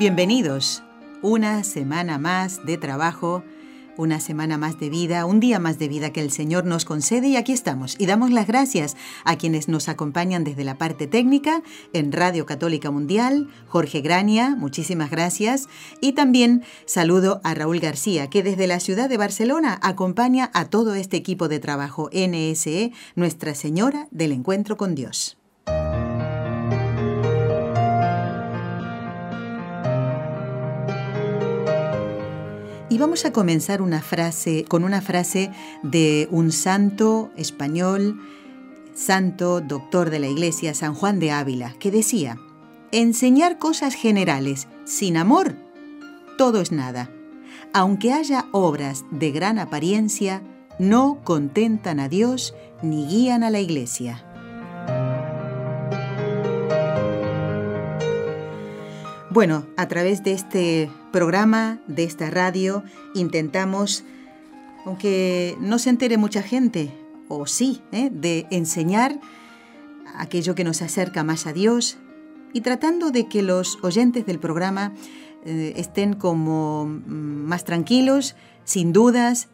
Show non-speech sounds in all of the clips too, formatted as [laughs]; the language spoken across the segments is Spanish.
Bienvenidos. Una semana más de trabajo, una semana más de vida, un día más de vida que el Señor nos concede y aquí estamos. Y damos las gracias a quienes nos acompañan desde la parte técnica en Radio Católica Mundial, Jorge Grania, muchísimas gracias. Y también saludo a Raúl García, que desde la ciudad de Barcelona acompaña a todo este equipo de trabajo NSE, Nuestra Señora del Encuentro con Dios. Vamos a comenzar una frase con una frase de un santo español, santo doctor de la Iglesia, San Juan de Ávila, que decía: "Enseñar cosas generales sin amor, todo es nada. Aunque haya obras de gran apariencia, no contentan a Dios ni guían a la Iglesia." Bueno, a través de este programa, de esta radio, intentamos, aunque no se entere mucha gente, o sí, ¿eh? de enseñar aquello que nos acerca más a Dios y tratando de que los oyentes del programa eh, estén como mm, más tranquilos, sin dudas,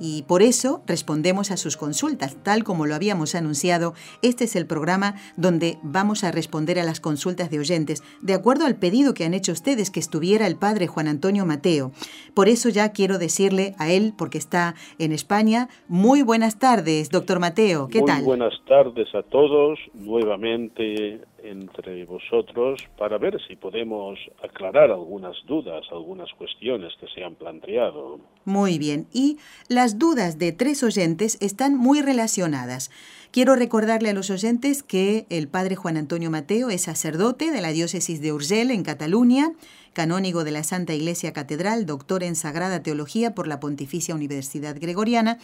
y por eso respondemos a sus consultas, tal como lo habíamos anunciado. Este es el programa donde vamos a responder a las consultas de oyentes, de acuerdo al pedido que han hecho ustedes que estuviera el padre Juan Antonio Mateo. Por eso ya quiero decirle a él, porque está en España, muy buenas tardes, doctor Mateo. ¿Qué tal? Muy buenas tardes a todos. Nuevamente entre vosotros para ver si podemos aclarar algunas dudas, algunas cuestiones que se han planteado. Muy bien, y las dudas de tres oyentes están muy relacionadas. Quiero recordarle a los oyentes que el padre Juan Antonio Mateo es sacerdote de la diócesis de Urgel en Cataluña, canónigo de la Santa Iglesia Catedral, doctor en Sagrada Teología por la Pontificia Universidad Gregoriana,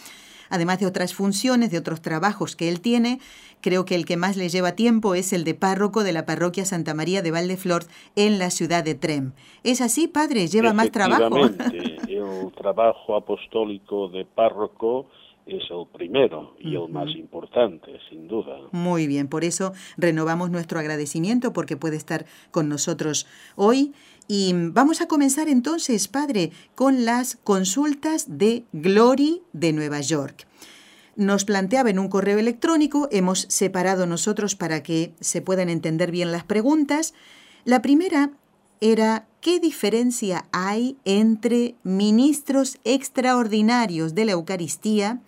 además de otras funciones, de otros trabajos que él tiene. Creo que el que más le lleva tiempo es el de párroco de la parroquia Santa María de Valdeflor en la ciudad de Trem. ¿Es así, padre? ¿Lleva más trabajo? el [laughs] trabajo apostólico de párroco es el primero y el más importante, sin duda. Muy bien, por eso renovamos nuestro agradecimiento porque puede estar con nosotros hoy. Y vamos a comenzar entonces, padre, con las consultas de Glory de Nueva York. Nos planteaba en un correo electrónico, hemos separado nosotros para que se puedan entender bien las preguntas. La primera era ¿qué diferencia hay entre ministros extraordinarios de la Eucaristía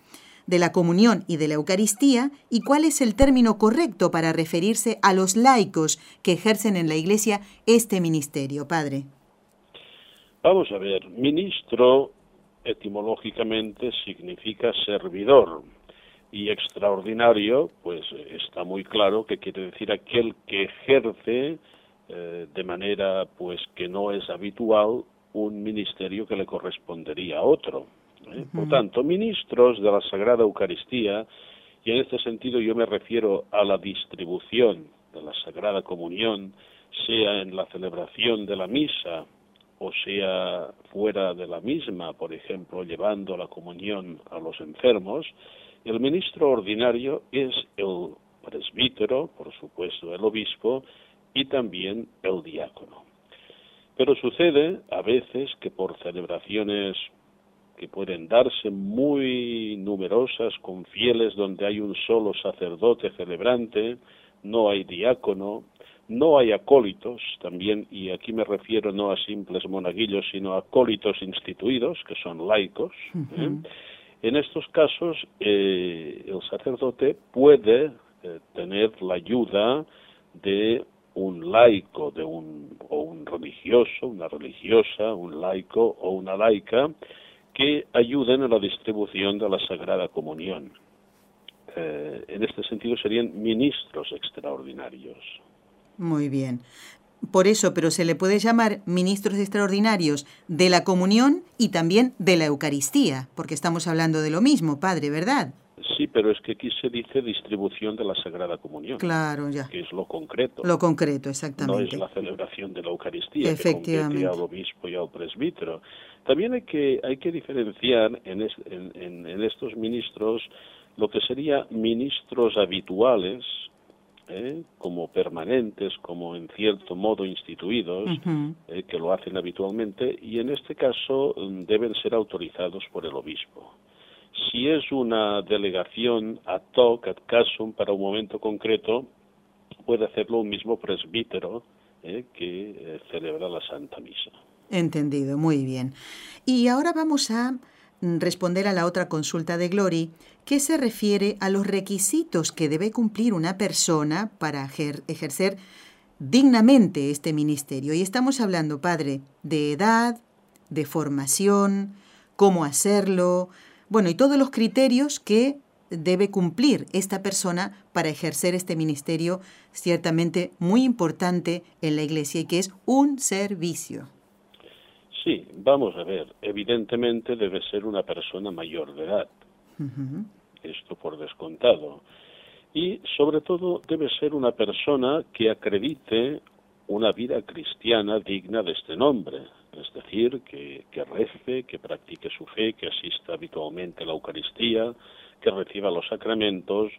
de la comunión y de la Eucaristía y cuál es el término correcto para referirse a los laicos que ejercen en la Iglesia este ministerio, Padre. Vamos a ver, ministro etimológicamente significa servidor y extraordinario, pues está muy claro que quiere decir aquel que ejerce eh, de manera pues que no es habitual un ministerio que le correspondería a otro. ¿Eh? Por tanto, ministros de la Sagrada Eucaristía, y en este sentido yo me refiero a la distribución de la Sagrada Comunión, sea en la celebración de la misa o sea fuera de la misma, por ejemplo, llevando la comunión a los enfermos, el ministro ordinario es el presbítero, por supuesto el obispo, y también el diácono. Pero sucede a veces que por celebraciones que pueden darse muy numerosas con fieles donde hay un solo sacerdote celebrante, no hay diácono, no hay acólitos también, y aquí me refiero no a simples monaguillos, sino a acólitos instituidos, que son laicos. ¿eh? En estos casos, eh, el sacerdote puede eh, tener la ayuda de un laico, de un, o un religioso, una religiosa, un laico o una laica, que ayuden a la distribución de la Sagrada Comunión. Eh, en este sentido serían ministros extraordinarios. Muy bien. Por eso, pero se le puede llamar ministros extraordinarios de la comunión y también de la Eucaristía, porque estamos hablando de lo mismo, Padre, ¿verdad? Sí, pero es que aquí se dice distribución de la Sagrada Comunión. Claro, ya. Que es lo concreto. Lo concreto, exactamente. No es la celebración de la Eucaristía Efectivamente. que al obispo y al presbítero. También hay que, hay que diferenciar en, en, en, estos ministros lo que sería ministros habituales, ¿eh? como permanentes, como en cierto modo instituidos, eh, que lo hacen habitualmente, y en este caso mm, deben ser autorizados por el obispo. Si es una delegación ad hoc, ad casum, para un momento concreto, puede hacerlo un mismo presbítero eh, que eh, celebra la Santa Misa. Entendido, muy bien. Y ahora vamos a mm, responder a la otra consulta de Glory, que se refiere a los requisitos que debe cumplir una persona para ejercer dignamente este ministerio. Y estamos hablando, Padre, de edad, de formación, cómo hacerlo, bueno, y todos los criterios que debe cumplir esta persona para ejercer este ministerio ciertamente muy importante en la Iglesia y que es un servicio. Sí, vamos a ver, evidentemente debe ser una persona mayor de edad, esto por descontado, y sobre todo debe ser una persona que acredite una vida cristiana digna de este nombre, es decir, que, que rece, que practique su fe, que asista habitualmente a la Eucaristía, que reciba los sacramentos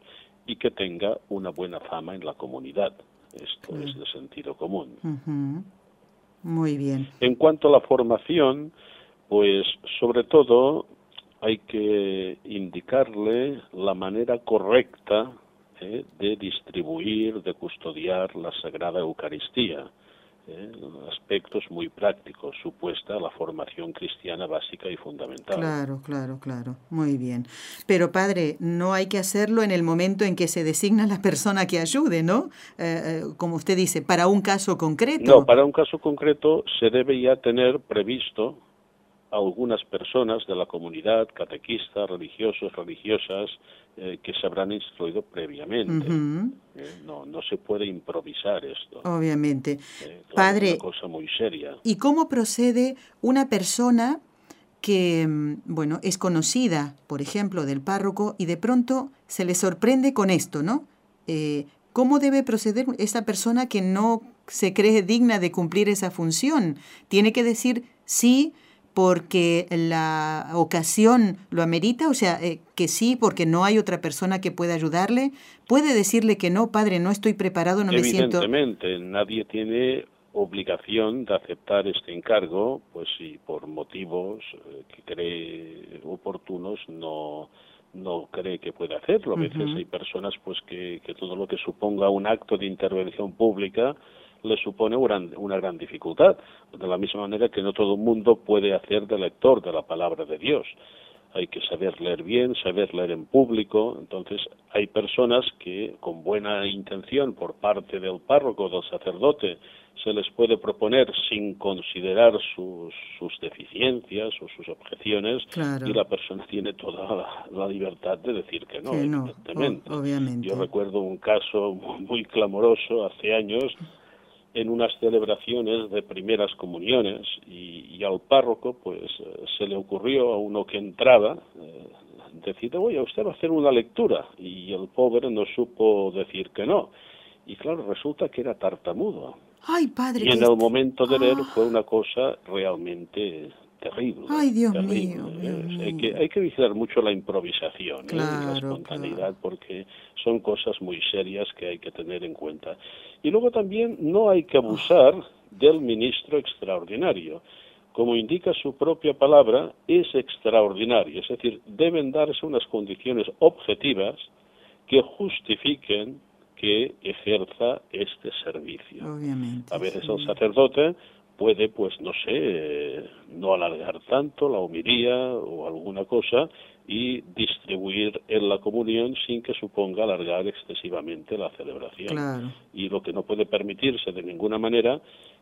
y que tenga una buena fama en la comunidad. Esto es de sentido común. Muy bien. En cuanto a la formación, pues sobre todo hay que indicarle la manera correcta eh, de distribuir, de custodiar la Sagrada Eucaristía ¿eh? aspectos muy prácticos, supuesta la formación cristiana básica y fundamental. Claro, claro, claro, muy bien. Pero padre, no hay que hacerlo en el momento en que se designa la persona que ayude, ¿no? Eh, eh, como usted dice, para un caso concreto. No, para un caso concreto se debe ya tener previsto algunas personas de la comunidad, catequistas, religiosos, religiosas, eh, que se habrán instruido previamente. Eh, no, no se puede improvisar esto. Obviamente. Eh, Padre. Es una cosa muy seria. ¿Y cómo procede una persona que, mm, bueno, es conocida, por ejemplo, del párroco y de pronto se le sorprende con esto, ¿no? ¿Cómo debe proceder esa persona que no se cree digna de cumplir esa función? Tiene que decir sí porque la ocasión lo amerita, o sea, eh, que sí, porque no hay otra persona que pueda ayudarle, puede decirle que no, padre, no estoy preparado, no me siento. Evidentemente, nadie tiene obligación de aceptar este encargo, pues si por motivos eh, que cree oportunos no no cree que puede hacerlo. A veces hay personas pues que, que todo lo que suponga un acto de intervención pública le supone una gran dificultad, de la misma manera que no todo el mundo puede hacer de lector de la palabra de Dios. Hay que saber leer bien, saber leer en público. Entonces, hay personas que, con buena intención por parte del párroco, del sacerdote, se les puede proponer sin considerar sus, sus deficiencias o sus objeciones y la persona tiene toda la, libertad de decir que no, evidentemente. obviamente. Yo recuerdo un caso [laughs] muy clamoroso hace años en unas celebraciones de primeras comuniones y, al párroco pues eh, se le ocurrió a uno que entraba eh, decir oye usted va a hacer una lectura y el pobre no supo decir que no. Y claro resulta que era tartamudo. Ay, padre, y en el momento de leer fue una cosa realmente terrible. Ay, Dios mío. Hay, que, hay que vigilar mucho la improvisación ¿eh? la espontaneidad porque son cosas muy serias que hay que tener en cuenta. Y luego también no hay que abusar del ministro extraordinario. Como indica su propia palabra, es extraordinario, es decir, deben darse unas condiciones objetivas que justifiquen que ejerza este servicio. Obviamente, a veces el sacerdote puede, pues no sé, no alargar tanto la homilía o alguna cosa y distribuir en la comunión sin que suponga alargar excesivamente la celebración. Y lo que no puede permitirse de ninguna manera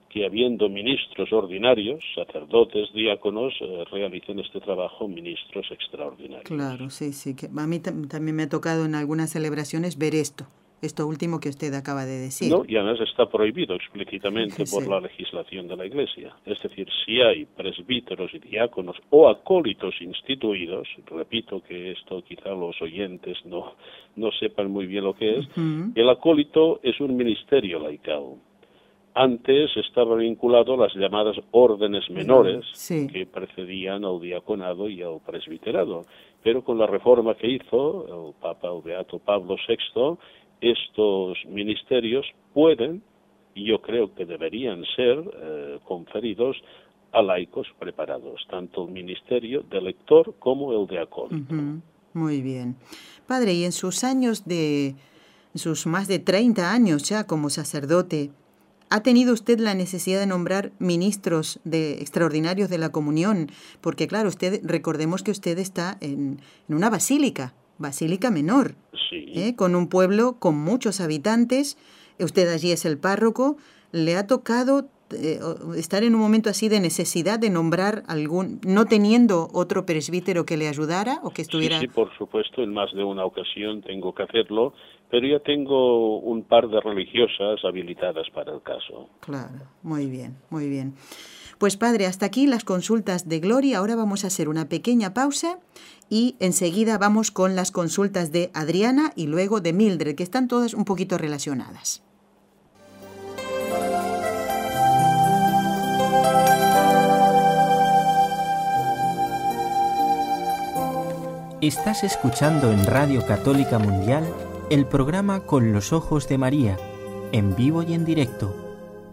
que habiendo ministros ordinarios, sacerdotes, diáconos, eh, realicen este trabajo ministros extraordinarios. Claro, sí, sí. Que a mí también me ha tocado en algunas celebraciones ver esto esto último que usted acaba de decir. No, y además está prohibido explícitamente [laughs] por la legislación de la Iglesia. Es decir, si hay presbíteros y diáconos o acólitos instituidos, repito que esto quizá los oyentes no, no sepan muy bien lo que es, el acólito es un ministerio laical. Antes estaba vinculado a las llamadas órdenes menores que precedían al diaconado y al presbiterado. Pero con la reforma que hizo el Papa el Beato Pablo VI, estos ministerios pueden, y yo creo que deberían ser, eh, conferidos a laicos preparados, tanto el ministerio de lector como el de acólito. Muy bien. Padre, y en sus años de, sus más de 30 años ya como sacerdote, ¿Ha tenido usted la necesidad de nombrar ministros de extraordinarios de la comunión? Porque claro, usted recordemos que usted está en, en una basílica, basílica menor, ¿eh? con un pueblo con muchos habitantes. Usted allí es el párroco. ¿Le ha tocado eh, estar en un momento así de necesidad de nombrar algún, no teniendo otro presbítero que le ayudara o que estuviera? Sí, sí, por supuesto, en más de una ocasión tengo que hacerlo, pero ya tengo un par de religiosas habilitadas para el caso. Claro, muy bien, muy bien. Pues padre, hasta aquí las consultas de Gloria. Ahora vamos a hacer una pequeña pausa y enseguida vamos con las consultas de Adriana y luego de Mildred, que están todas un poquito relacionadas. Estás escuchando en Radio Católica Mundial el programa Con los Ojos de María, en vivo y en directo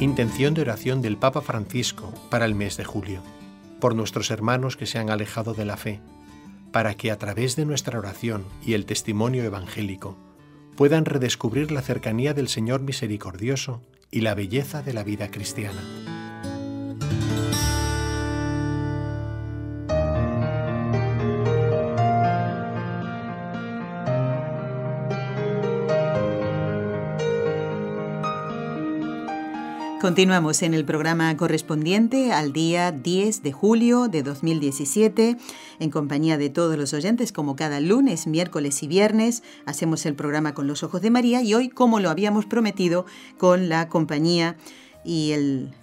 Intención de oración del Papa Francisco para el mes de julio, por nuestros hermanos que se han alejado de la fe, para que a través de nuestra oración y el testimonio evangélico puedan redescubrir la cercanía del Señor misericordioso y la belleza de la vida cristiana. Continuamos en el programa correspondiente al día 10 de julio de 2017, en compañía de todos los oyentes, como cada lunes, miércoles y viernes, hacemos el programa con los ojos de María y hoy, como lo habíamos prometido, con la compañía y el,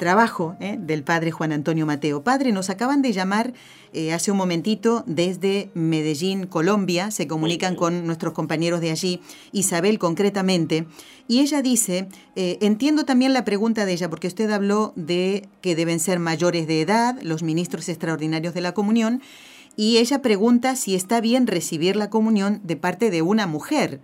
trabajo ¿eh? del padre Juan Antonio Mateo. Padre, nos acaban de llamar eh, hace un momentito desde Medellín, Colombia, se comunican con nuestros compañeros de allí, Isabel concretamente, y ella dice, eh, entiendo también la pregunta de ella, porque usted habló de que deben ser mayores de edad los ministros extraordinarios de la comunión, y ella pregunta si está bien recibir la comunión de parte de una mujer.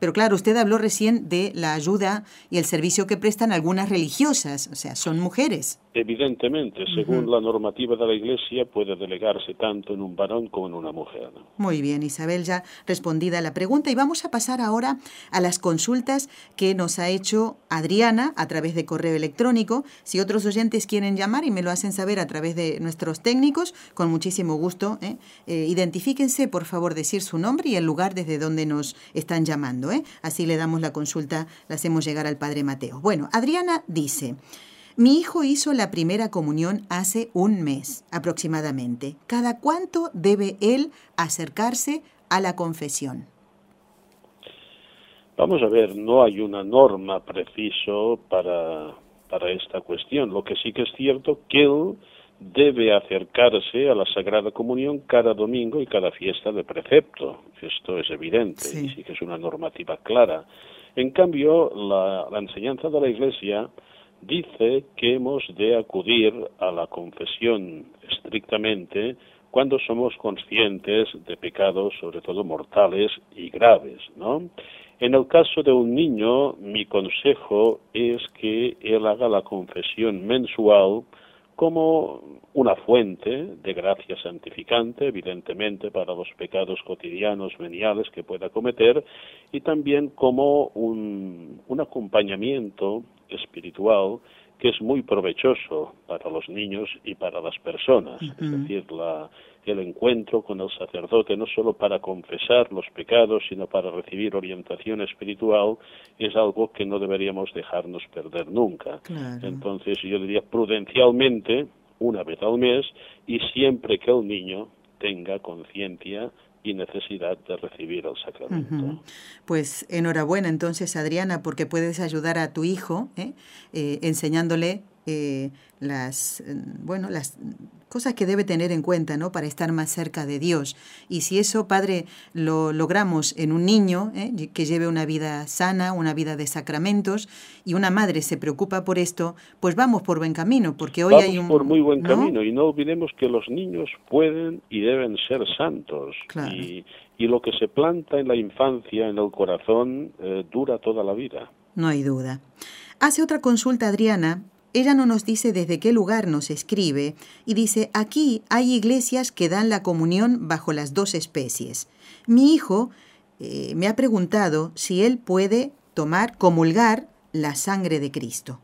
Pero claro, usted habló recién de la ayuda y el servicio que prestan algunas religiosas, o sea, son mujeres. Evidentemente, según la normativa de la Iglesia, puede delegarse tanto en un varón como en una mujer. Muy bien, Isabel, ya respondida la pregunta. Y vamos a pasar ahora a las consultas que nos ha hecho Adriana a través de correo electrónico. Si otros oyentes quieren llamar y me lo hacen saber a través de nuestros técnicos, con muchísimo gusto. ¿eh? Eh, identifíquense, por favor, decir su nombre y el lugar desde donde nos están llamando. ¿eh? Así le damos la consulta, la hacemos llegar al Padre Mateo. Bueno, Adriana dice... Mi hijo hizo la primera comunión hace un mes aproximadamente. ¿Cada cuánto debe él acercarse a la confesión? Vamos a ver, no hay una norma preciso para, para esta cuestión. Lo que sí que es cierto que él debe acercarse a la Sagrada Comunión cada domingo y cada fiesta de precepto. Esto es evidente y sí que es una normativa clara. En cambio, la, la enseñanza de la Iglesia dice que hemos de acudir a la confesión estrictamente cuando somos conscientes de pecados, sobre todo mortales y graves, ¿no? En el caso de un niño, mi consejo es que él haga la confesión mensual como una fuente de gracia santificante, evidentemente, para los pecados cotidianos, veniales que pueda cometer, y también como un, un acompañamiento espiritual que es muy provechoso para los niños y para las personas. Es decir, la, el encuentro con el sacerdote, no solo para confesar los pecados, sino para recibir orientación espiritual, es algo que no deberíamos dejarnos perder nunca. Entonces, yo diría prudencialmente, una vez al mes, y siempre que el niño tenga conciencia y necesidad de recibir el sacramento. Pues enhorabuena entonces Adriana porque puedes ayudar a tu hijo ¿eh? Eh, enseñándole eh, las bueno las cosas que debe tener en cuenta, ¿no? Para estar más cerca de Dios. Y si eso, Padre, lo logramos en un niño ¿eh? que lleve una vida sana, una vida de sacramentos, y una madre se preocupa por esto, pues vamos por buen camino, porque hoy hay un... por muy buen camino, y no olvidemos que los niños pueden y deben ser santos. Y, y, lo que se planta en la infancia, en el corazón, eh, dura toda la vida. No hay duda. Hace otra consulta, Adriana, ella no nos dice desde qué lugar nos escribe y dice, aquí hay iglesias que dan la comunión bajo las dos especies. Mi hijo eh, me ha preguntado si él puede tomar, comulgar la sangre de Cristo.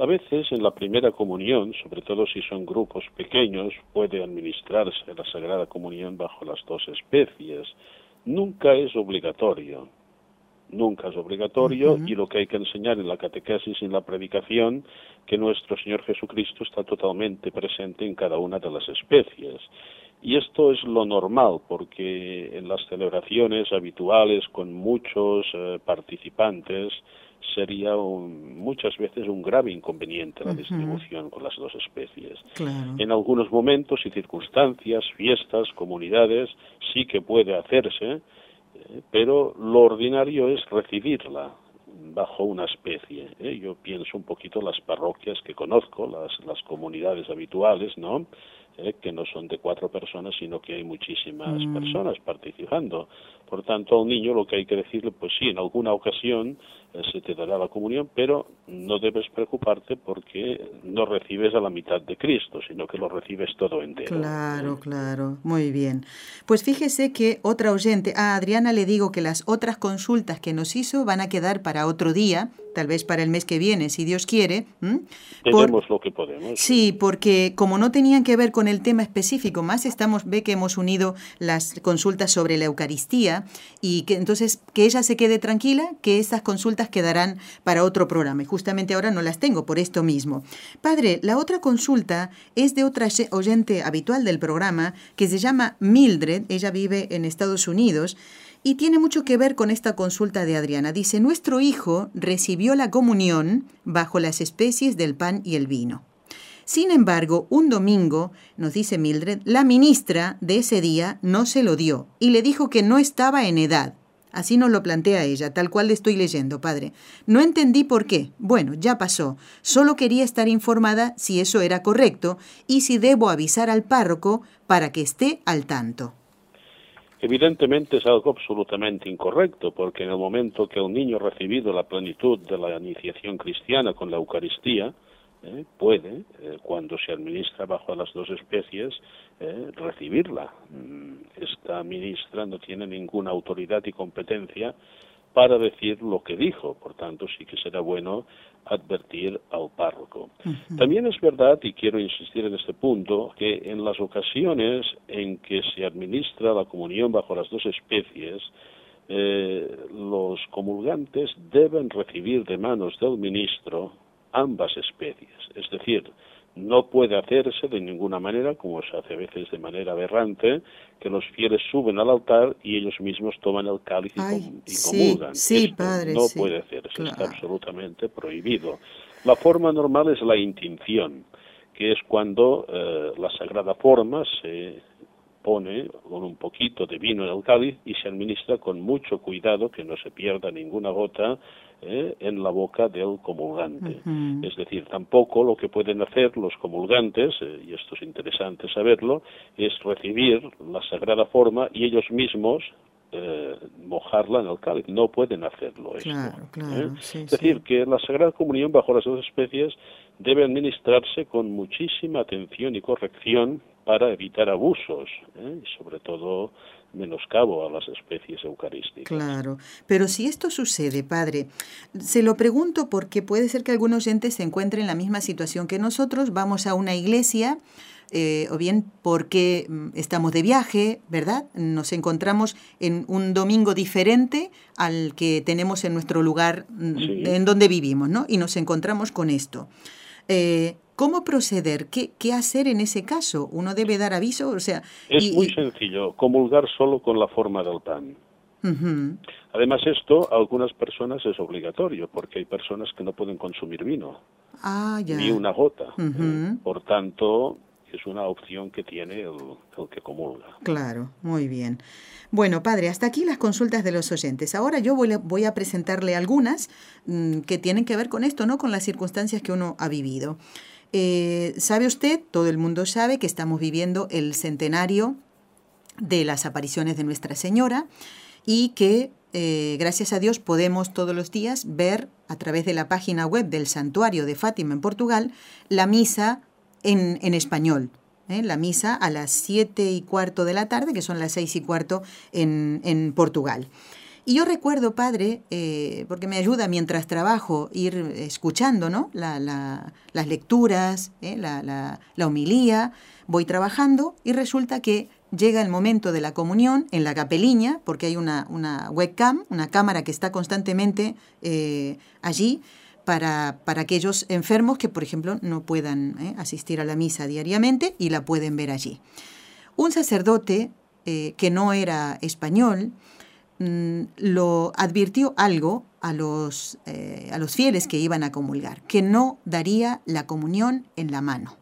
A veces en la primera comunión, sobre todo si son grupos pequeños, puede administrarse la Sagrada Comunión bajo las dos especies. Nunca es obligatorio nunca es obligatorio y lo que hay que enseñar en la catequesis y en la predicación que nuestro Señor Jesucristo está totalmente presente en cada una de las especies. Y esto es lo normal, porque en las celebraciones habituales con muchos eh, participantes sería muchas veces un grave inconveniente la distribución con las dos especies. En algunos momentos y circunstancias, fiestas, comunidades, sí que puede hacerse, pero lo ordinario es recibirla bajo una especie. ¿eh? Yo pienso un poquito las parroquias que conozco, las, las comunidades habituales, ¿no? ¿Eh? que no son de cuatro personas, sino que hay muchísimas mm. personas participando. Por tanto, a un niño lo que hay que decirle, pues sí, en alguna ocasión eh, se te dará la comunión, pero no debes preocuparte porque no recibes a la mitad de Cristo, sino que lo recibes todo entero. Claro, claro, muy bien. Pues fíjese que otra oyente, a Adriana le digo que las otras consultas que nos hizo van a quedar para otro día, tal vez para el mes que viene, si Dios quiere. Tenemos lo que podemos. Sí, porque como no tenían que ver con el tema específico, más estamos, ve que hemos unido las consultas sobre la Eucaristía y que entonces que ella se quede tranquila, que esas consultas quedarán para otro programa. Y justamente ahora no las tengo por esto mismo. Padre, la otra consulta es de otra oyente habitual del programa que se llama Mildred, ella vive en Estados Unidos y tiene mucho que ver con esta consulta de Adriana. Dice, nuestro hijo recibió la comunión bajo las especies del pan y el vino. Sin embargo, un domingo, nos dice Mildred, la ministra de ese día no se lo dio y le dijo que no estaba en edad. Así nos lo plantea ella, tal cual le estoy leyendo, padre. No entendí por qué. Bueno, ya pasó. Solo quería estar informada si eso era correcto y si debo avisar al párroco para que esté al tanto. Evidentemente es algo absolutamente incorrecto, porque en el momento que un niño ha recibido la plenitud de la iniciación cristiana con la Eucaristía, eh, puede, eh, cuando se administra bajo las dos especies, eh, recibirla. Mm, esta ministra no tiene ninguna autoridad y competencia para decir lo que dijo, por tanto sí que será bueno advertir al párroco. También es verdad, y quiero insistir en este punto, que en las ocasiones en que se administra la comunión bajo las dos especies, eh, los comulgantes deben recibir de manos del ministro ambas especies, es decir, no puede hacerse de ninguna manera, como se hace a veces de manera aberrante, que los fieles suben al altar y ellos mismos toman el cáliz y, comulgan. Sí, padre, no puede hacerse, está absolutamente prohibido. La forma normal es la intinción, que es cuando eh, la sagrada forma se pone con un poquito de vino en el cáliz y se administra con mucho cuidado que no se pierda ninguna gota eh, en la boca del comulgante. Es decir, tampoco lo que pueden hacer los comulgantes, eh, y esto es interesante saberlo, es recibir la sagrada forma y ellos mismos eh, mojarla en el cáliz, no pueden hacerlo. Claro, claro, es decir, que la Sagrada Comunión bajo las dos especies debe administrarse con muchísima atención y corrección para evitar abusos ¿eh? y sobre todo menoscabo a las especies eucarísticas. Claro, pero si esto sucede, padre, se lo pregunto porque puede ser que algunos oyentes se encuentren en la misma situación que nosotros, vamos a una iglesia, eh, o bien porque mm, estamos de viaje, ¿verdad? Nos encontramos en un domingo diferente al que tenemos en nuestro lugar mm, en donde vivimos, ¿no? Y nos encontramos con esto. Eh, ¿Cómo proceder? ¿Qué, ¿Qué, hacer en ese caso? ¿Uno debe dar aviso? O sea, es muy sencillo, comulgar solo con la forma del pan. Además, esto a algunas personas es obligatorio, porque hay personas que no pueden consumir vino, ah, ni una gota. ¿eh? Por tanto, es una opción que tiene el, que comulga. Claro, muy bien. Bueno, padre, hasta aquí las consultas de los oyentes. Ahora yo voy, a presentarle algunas mm, que tienen que ver con esto, ¿no? Con las circunstancias que uno ha vivido. Eh, ¿Sabe usted, todo el mundo sabe, que estamos viviendo el centenario de las apariciones de Nuestra Señora y que, eh, gracias a Dios, podemos todos los días ver a través de la página web del Santuario de Fátima en Portugal la misa en, español. ¿eh? La misa a las siete y cuarto de la tarde, que son las seis y cuarto en, Portugal. Y yo recuerdo, padre, eh, porque me ayuda mientras trabajo ir escuchando ¿no? las lecturas, ¿eh? la, la, homilía, voy trabajando y resulta que llega el momento de la comunión en la capeliña, porque hay una, una webcam, una cámara que está constantemente allí, para, para, aquellos enfermos que, por ejemplo, no puedan ¿eh? asistir a la misa diariamente y la pueden ver allí. Un sacerdote eh, que no era español mm, lo advirtió algo a los, eh, a los fieles que iban a comulgar, que no daría la comunión en la mano.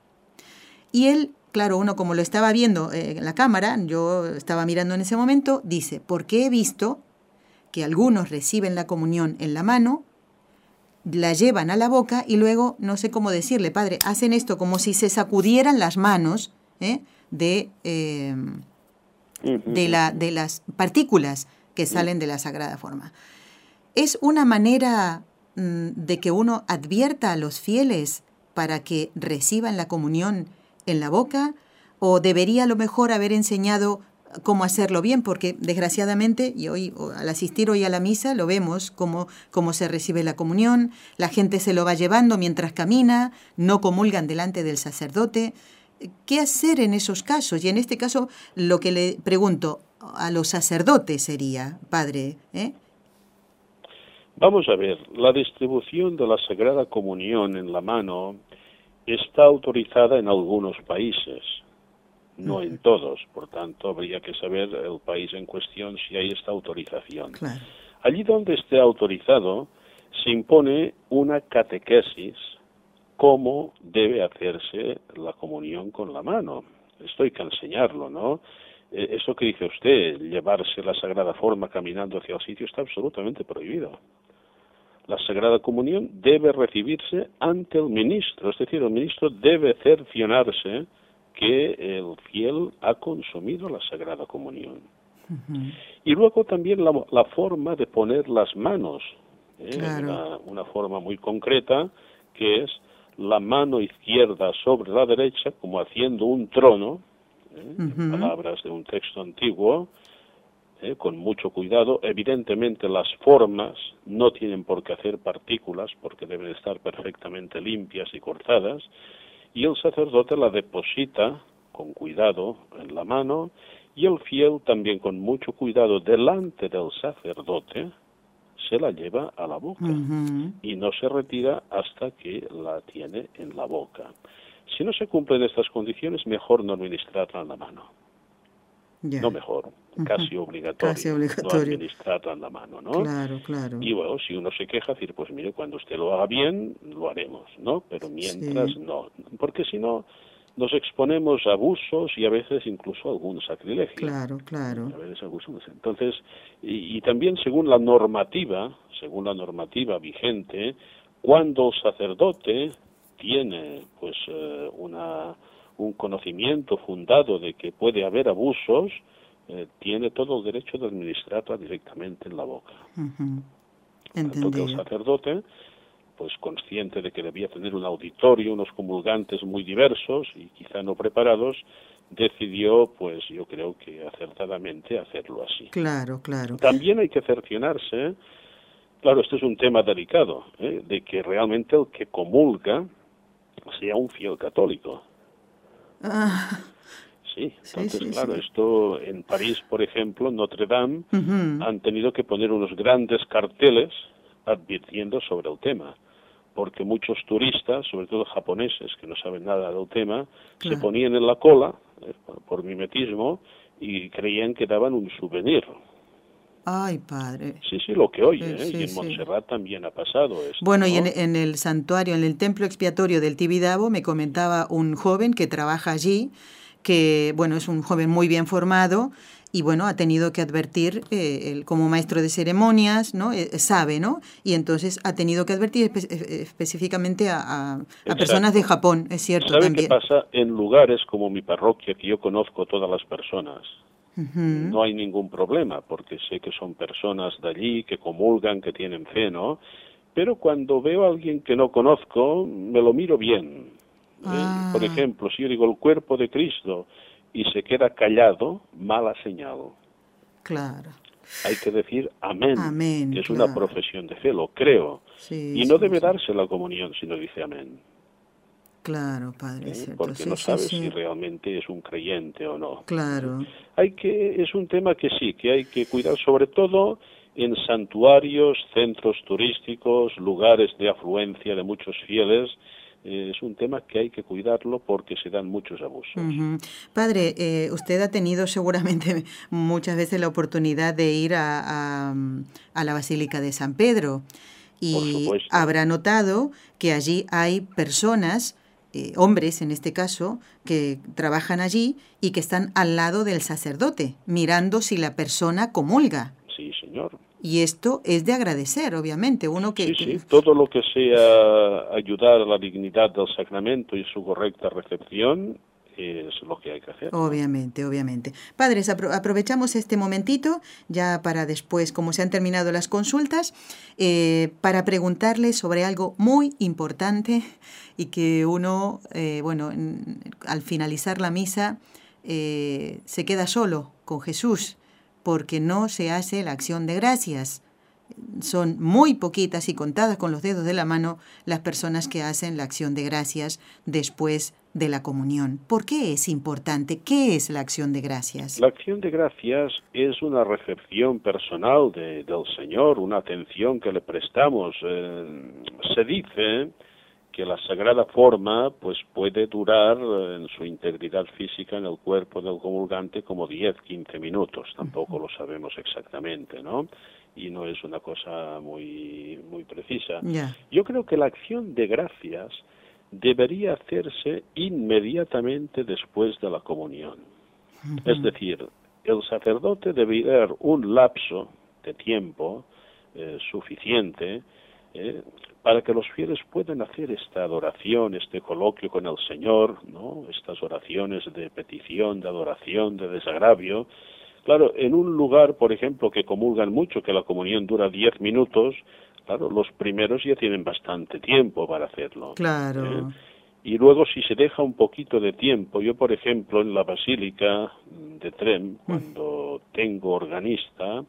Y él, claro, uno como lo estaba viendo en la cámara, yo estaba mirando en ese momento, dice, porque he visto que algunos reciben la comunión en la mano la llevan a la boca y luego, no sé cómo decirle, padre, hacen esto como si se sacudieran las manos ¿eh? de, eh, de, la, de las partículas que salen de la sagrada forma. Es una manera mm, de que uno advierta a los fieles para que reciban la comunión en la boca o debería a lo mejor haber enseñado cómo hacerlo bien, porque desgraciadamente, y hoy al asistir hoy a la misa lo vemos cómo, cómo se recibe la comunión, la gente se lo va llevando mientras camina, no comulgan delante del sacerdote. ¿Qué hacer en esos casos? Y en este caso lo que le pregunto a los sacerdotes sería, padre. ¿eh? Vamos a ver, la distribución de la Sagrada Comunión en la mano está autorizada en algunos países no en todos. Por tanto, habría que saber el país en cuestión si hay esta autorización. Allí donde esté autorizado, se impone una catequesis cómo debe hacerse la comunión con la mano. Esto hay que enseñarlo, ¿no? Eh, eso que dice usted, llevarse la sagrada forma caminando hacia el sitio, está absolutamente prohibido. La Sagrada Comunión debe recibirse ante el ministro, es decir, el ministro debe cercionarse que el fiel ha consumido la Sagrada Comunión. Y luego también la, forma de poner las manos, ¿eh? una, forma muy concreta, que es la mano izquierda sobre la derecha, como haciendo un trono, ¿eh? palabras de un texto antiguo, ¿eh? con mucho cuidado. Evidentemente las formas no tienen por qué hacer partículas, porque deben estar perfectamente limpias y cortadas, y el sacerdote la deposita con cuidado en la mano y el fiel también con mucho cuidado delante del sacerdote se la lleva a la boca y no se retira hasta que la tiene en la boca. Si no se cumplen estas condiciones, mejor no administrarla en la mano. No mejor, casi obligatorio. Casi obligatorio. No administrarla en la mano, ¿no? Claro, claro. Y bueno, si uno se queja, decir, pues mire, cuando usted lo haga bien, lo haremos, ¿no? Pero mientras no. Porque si no, nos exponemos a abusos y a veces incluso a algún sacrilegio. Claro, claro. A veces abusos. Entonces, y, y también según la normativa, según la normativa vigente, cuando el sacerdote tiene pues eh, una un conocimiento fundado de que puede haber abusos, eh, tiene todo el derecho de administrarla directamente en la boca. Entendido. Tanto que el sacerdote, pues consciente de que debía tener un auditorio, unos comulgantes muy diversos y quizá no preparados, decidió, pues yo creo que acertadamente hacerlo así. Claro, claro. También hay que cercionarse, claro, este es un tema delicado, ¿eh? de que realmente el que comulga sea un fiel católico. Ah, Sí, entonces, sí, claro, sí. esto en París, por ejemplo, Notre Dame, han tenido que poner unos grandes carteles advirtiendo sobre el tema, porque muchos turistas, sobre todo japoneses que no saben nada del tema, se ponían en la cola eh, por- por mimetismo y creían que daban un souvenir. Ay, padre. Sí, sí, lo que oye, Eh, ¿eh? sí, y en sí. Montserrat también ha pasado esto. Bueno, y en, en el santuario, en el templo expiatorio del Tibidabo, me comentaba un joven que trabaja allí, que, bueno, es un joven muy bien formado y, bueno, ha tenido que advertir, eh, él como maestro de ceremonias, ¿no? Eh, sabe, ¿no? Y entonces ha tenido que advertir espe- eh, específicamente a, a- personas de Japón, es cierto ¿Sabe también. qué pasa? En lugares como mi parroquia, que yo conozco todas las personas, No hay ningún problema, porque sé que son personas de allí, que comulgan, que tienen fe, ¿no? Pero cuando veo a alguien que no conozco, me lo miro bien. ¿eh? Ah. Por ejemplo, si yo digo el cuerpo de Cristo y se queda callado, mala señal. Claro. Hay que decir amén, Amén, que es claro. una profesión de fe, lo creo. Sí, y no sí, debe sí. darse la comunión si no dice amén. Claro, padre, ¿eh? cierto. Porque sí, no sí, sabe sí. si realmente es un creyente o no. Claro. hay que es un tema que sí que hay que cuidar sobre todo en santuarios centros turísticos lugares de afluencia de muchos fieles eh, es un tema que hay que cuidarlo porque se dan muchos abusos. Padre, eh, usted ha tenido seguramente [laughs] muchas veces la oportunidad de ir a, a, a la Basílica de San Pedro y habrá notado que allí hay personas, eh, hombres en este caso, que trabajan allí y que están al lado del sacerdote, mirando si la persona comulga. sí señor Y esto es de agradecer, obviamente. Uno que, sí sí todo lo que sea ayudar a la dignidad del sacramento y su correcta recepción es lo que hay que hacer Obviamente, obviamente. Padres, apro- aprovechamos este momentito ya para después, como se han terminado las consultas, eh, para preguntarle sobre algo muy importante y que uno, eh, bueno, en- al finalizar la misa eh, se queda solo con Jesús porque no se hace la acción de gracias. Son muy poquitas y contadas con los dedos de la mano las personas que hacen la acción de gracias después de la comunión. ¿Por qué es importante? ¿Qué es la acción de gracias? La acción de gracias es una recepción personal de- del Señor, una atención que le prestamos. Eh, se dice que la sagrada forma pues puede durar eh, en su integridad física en el cuerpo del comulgante como 10, 15 minutos, tampoco lo sabemos exactamente, ¿no? Y no es una cosa muy muy precisa. Yo creo que la acción de gracias debería hacerse inmediatamente después de la comunión. Es decir, el sacerdote debería dar un lapso de tiempo eh, suficiente eh, para que los fieles puedan hacer esta adoración, este coloquio con el Señor, ¿no? estas oraciones de petición, de adoración, de desagravio. Claro, en un lugar, por ejemplo, que comulgan mucho, que la comunión dura diez minutos, claro, los primeros ya tienen bastante tiempo para hacerlo. Claro. ¿eh? Y luego si se deja un poquito de tiempo, yo por ejemplo en la Basílica de Trem, cuando tengo organista,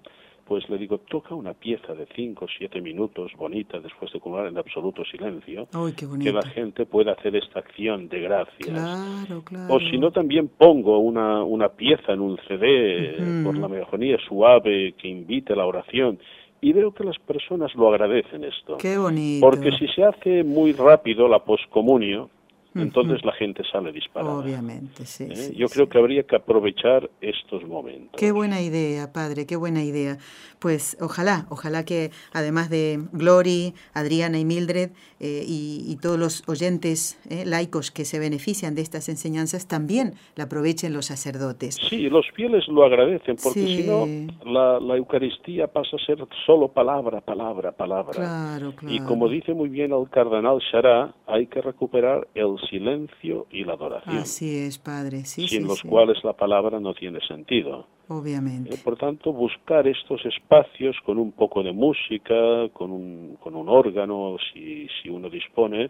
pues le digo, toca una pieza de cinco o siete minutos bonita después de comulgar en absoluto silencio, Ay, qué que la gente pueda hacer esta acción de gracias. Claro, claro. O si no, también pongo una, una pieza en un CD Ujú. por la mejoría suave que invite a la oración. Y veo que las personas lo agradecen esto. Qué bonito. Porque si se hace muy rápido la poscomunio, entonces la gente sale disparada. Obviamente, sí. ¿eh? sí, Yo sí. creo que habría que aprovechar estos momentos. Qué buena idea, padre, qué buena idea. Pues ojalá, ojalá que además de Glory, Adriana y Mildred eh, y, y todos los oyentes eh, laicos que se benefician de estas enseñanzas, también la aprovechen los sacerdotes. Sí, los fieles lo agradecen, porque Sí. si no, la, la Eucaristía pasa a ser solo palabra, palabra, palabra. Claro, claro. Y como dice muy bien el cardenal Chará, hay que recuperar el silencio y la adoración. Así es, Padre. Sí, sin sí, los sí. cuales la palabra no tiene sentido. Obviamente. Eh, por tanto, buscar estos espacios con un poco de música, con un, con un órgano, si, si uno dispone,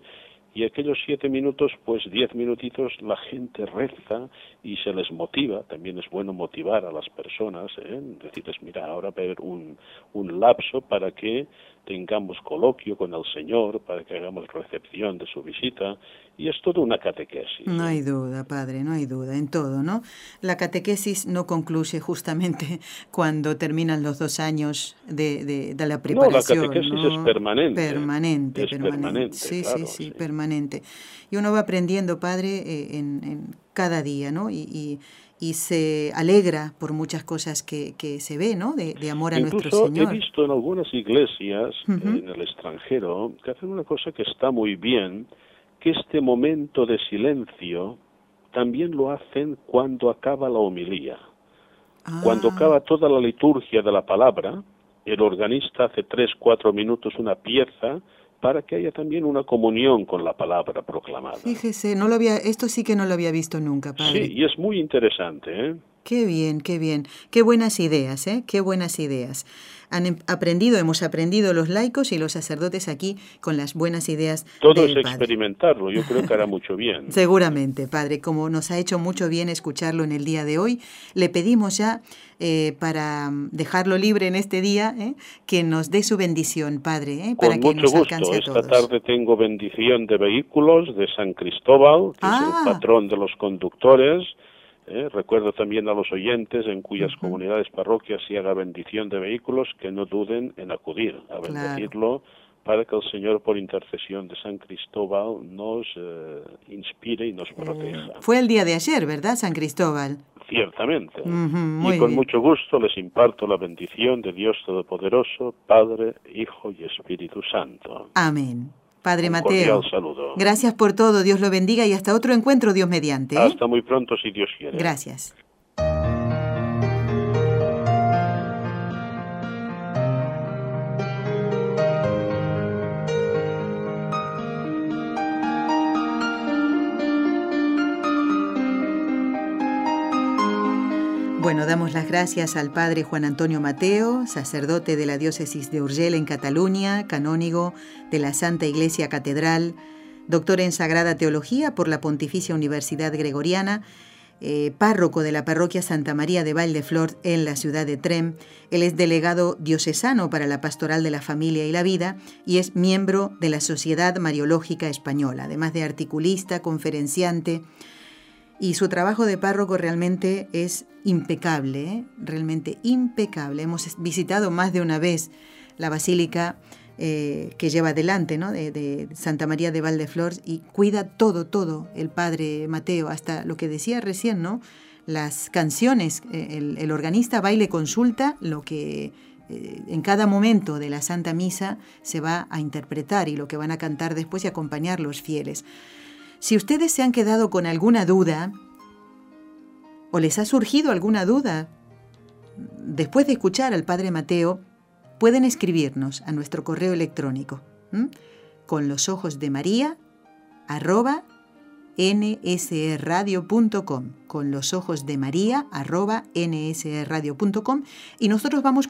y aquellos siete minutos, pues diez minutitos, la gente reza y se les motiva. También es bueno motivar a las personas, ¿eh? decirles, mira, ahora va a haber un, un lapso para que tengamos coloquio con el Señor, para que hagamos recepción de su visita, y es toda una catequesis. No hay duda, Padre, no hay duda, en todo, ¿no? La catequesis no concluye justamente [laughs] cuando terminan los dos años de, de, de la preparación. No, la catequesis ¿no? es permanente. Permanente, es permanente. permanente sí, claro, sí, sí, sí, permanente. Y uno va aprendiendo, Padre, eh, en, en, cada día, ¿no? Y, y, y, se alegra por muchas cosas que, que se ve, ¿no? De, de amor a Incluso nuestro Señor. he visto en algunas iglesias uh -huh. en el extranjero que hacen una cosa que está muy bien, que este momento de silencio también lo hacen cuando acaba la homilía. Ah. Cuando acaba toda la liturgia de la palabra, el organista hace tres, cuatro minutos una pieza para que haya también una comunión con la palabra proclamada. Fíjese, no lo había, esto sí que no lo había visto nunca, padre. Sí, y es muy interesante, ¿eh? Qué bien, qué bien. Qué buenas ideas, ¿eh? Qué buenas ideas. Han em, aprendido, hemos aprendido los laicos y los sacerdotes aquí con las buenas ideas. Todo del es padre. experimentarlo, yo creo que hará mucho bien. [laughs] Seguramente, Padre, como nos ha hecho mucho bien escucharlo en el día de hoy, le pedimos ya eh, para dejarlo libre en este día, ¿eh? que nos dé su bendición, Padre, ¿eh? para Con que mucho nos gusto. alcance a Esta todos. tarde tengo bendición de vehículos de San Cristóbal, que Ah. es el patrón de los conductores. ¿Eh? Recuerdo también a los oyentes en cuyas comunidades parroquias se haga bendición de vehículos que no duden en acudir a Claro. bendecirlo para que el Señor, por intercesión de San Cristóbal, nos eh, inspire y nos proteja. Eh, fue el día de ayer, ¿verdad, San Cristóbal? Ciertamente. Y con bien. mucho gusto les imparto la bendición de Dios Todopoderoso, Padre, Hijo y Espíritu Santo. Amén. Padre Un Mateo, saludo. gracias por todo, Dios lo bendiga y hasta otro encuentro, Dios mediante. ¿eh? Hasta muy pronto, si Dios quiere. Gracias. Bueno, damos las gracias al Padre Juan Antonio Mateo, sacerdote de la diócesis de Urgel en Cataluña, canónigo de la Santa Iglesia Catedral, doctor en Sagrada Teología por la Pontificia Universidad Gregoriana, eh, párroco de la parroquia Santa María de Valdeflor en la ciudad de Trem. Él es delegado diocesano para la Pastoral de la Familia y la Vida y es miembro de la Sociedad Mariológica Española, además de articulista, conferenciante. Y su trabajo de párroco realmente es impecable, ¿eh? realmente impecable. Hemos visitado más de una vez la basílica eh, que lleva adelante, de, Santa María de Valdeflor y cuida todo, todo el padre Mateo, hasta lo que decía recién, ¿no? Las canciones, eh, el, organista va y le consulta lo que en cada momento de la Santa Misa se va a interpretar y lo que van a cantar después y acompañar los fieles. Si ustedes se han quedado con alguna duda o les ha surgido alguna duda después de escuchar al Padre Mateo, pueden escribirnos a nuestro correo electrónico con los ojos de María arroba nsradio.com con los ojos de María arroba nsradio.com y nosotros vamos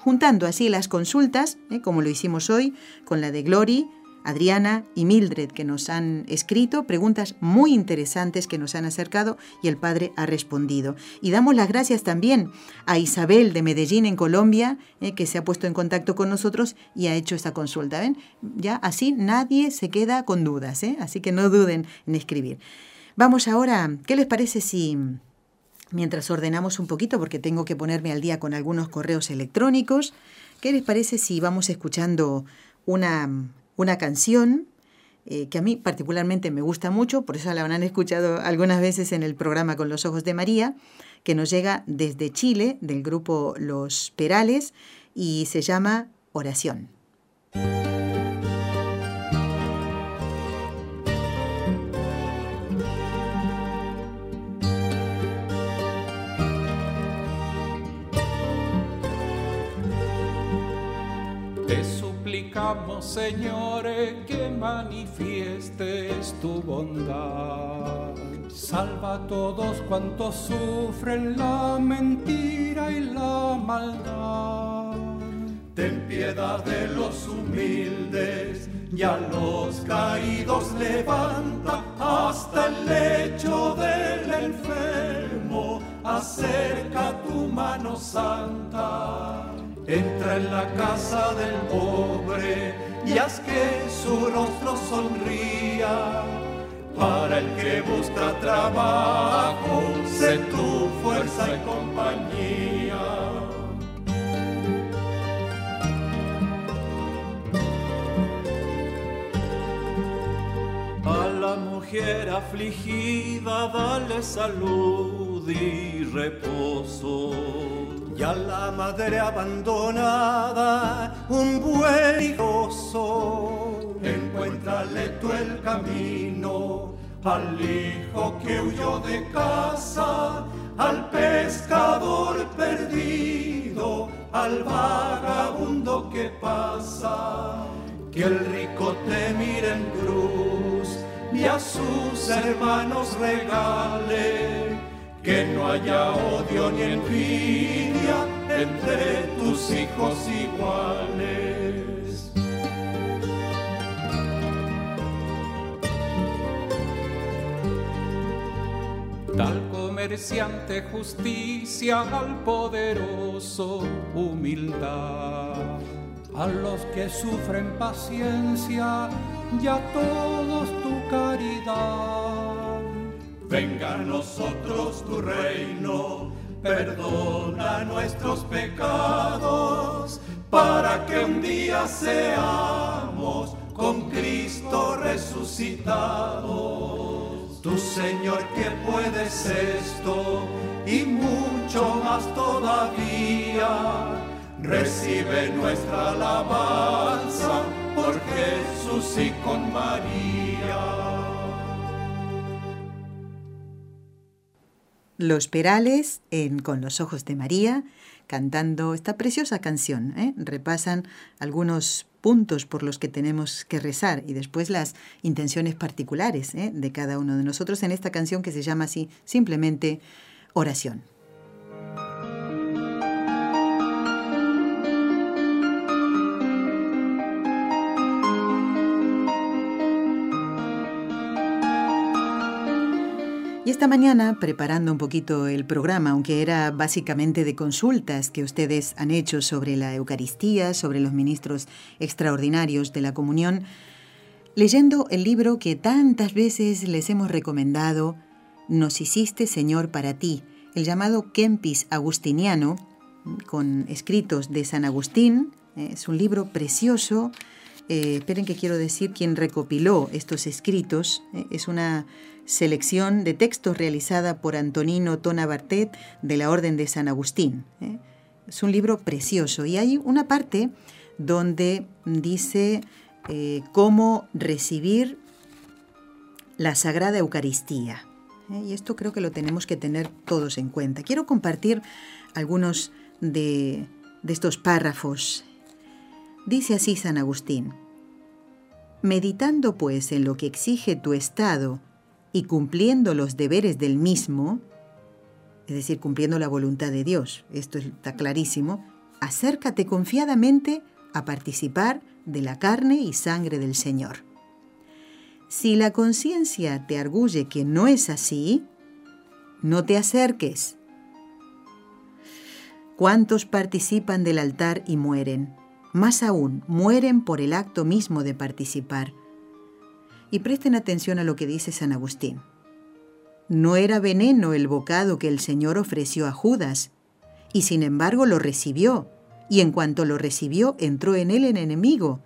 juntando así las consultas, ¿eh? como lo hicimos hoy con la de Glory, Adriana y Mildred que nos han escrito preguntas muy interesantes que nos han acercado y el padre ha respondido. Y damos las gracias también a Isabel de Medellín en Colombia eh, que se ha puesto en contacto con nosotros y ha hecho esta consulta. ¿Ven? Ya así nadie se queda con dudas, ¿eh? así que no duden en escribir. Vamos ahora, ¿qué les parece si mientras ordenamos un poquito porque tengo que ponerme al día con algunos correos electrónicos, ¿qué les parece si vamos escuchando una una canción eh, que a mí particularmente me gusta mucho, por eso la habrán escuchado algunas veces en el programa Con los Ojos de María, que nos llega desde Chile, del grupo Los Perales, y se llama Oración. Señor, que manifiestes tu bondad. Salva a todos cuantos sufren la mentira y la maldad. Ten piedad de los humildes y a los caídos levanta hasta el lecho del enfermo. Acerca tu mano santa Entra en la casa del pobre y haz que su rostro sonría. Para el que busca trabajo, sé tu fuerza y compañía. Mujer afligida, dale salud y reposo y a la madre abandonada un buen gozo. Encuéntrale tú el camino al hijo que huyó de casa, al pescador perdido, al vagabundo que pasa. Que el rico te mire en cruz y a sus hermanos regale que no haya odio ni envidia entre tus hijos iguales. Tal comerciante justicia al poderoso humildad, a los que sufren paciencia y a todos caridad Venga a nosotros tu reino, perdona nuestros pecados, para que un día seamos con Cristo resucitados. Tu Señor que puedes esto y mucho más todavía, recibe nuestra alabanza por Jesús y con María. Los Perales en Con los Ojos de María, cantando esta preciosa canción. ¿eh? Repasan algunos puntos por los que tenemos que rezar y después las intenciones particulares ¿eh? de cada uno de nosotros en esta canción que se llama así simplemente oración. Esta mañana, preparando un poquito el programa, aunque era básicamente de consultas que ustedes han hecho sobre la Eucaristía, sobre los ministros extraordinarios de la comunión, leyendo el libro que tantas veces les hemos recomendado, Nos hiciste Señor para ti, el llamado Kempis Agustiniano, con escritos de San Agustín, es un libro precioso. Eh, esperen que quiero decir quién recopiló estos escritos. Eh, es una selección de textos realizada por Antonino Tona Bartet de la Orden de San Agustín. ¿eh? Es un libro precioso y hay una parte donde dice cómo recibir la Sagrada Eucaristía. Y esto creo que lo tenemos que tener todos en cuenta. Quiero compartir algunos de, de estos párrafos. Dice así San Agustín. Meditando pues en lo que exige tu estado y cumpliendo los deberes del mismo, es decir, cumpliendo la voluntad de Dios, esto está clarísimo, acércate confiadamente a participar de la carne y sangre del Señor. Si la conciencia te arguye que no es así, no te acerques. ¿Cuántos participan del altar y mueren? Más aún, mueren por el acto mismo de participar. Y presten atención a lo que dice San Agustín. No era veneno el bocado que el Señor ofreció a Judas, y sin embargo lo recibió, y en cuanto lo recibió entró en él el enemigo.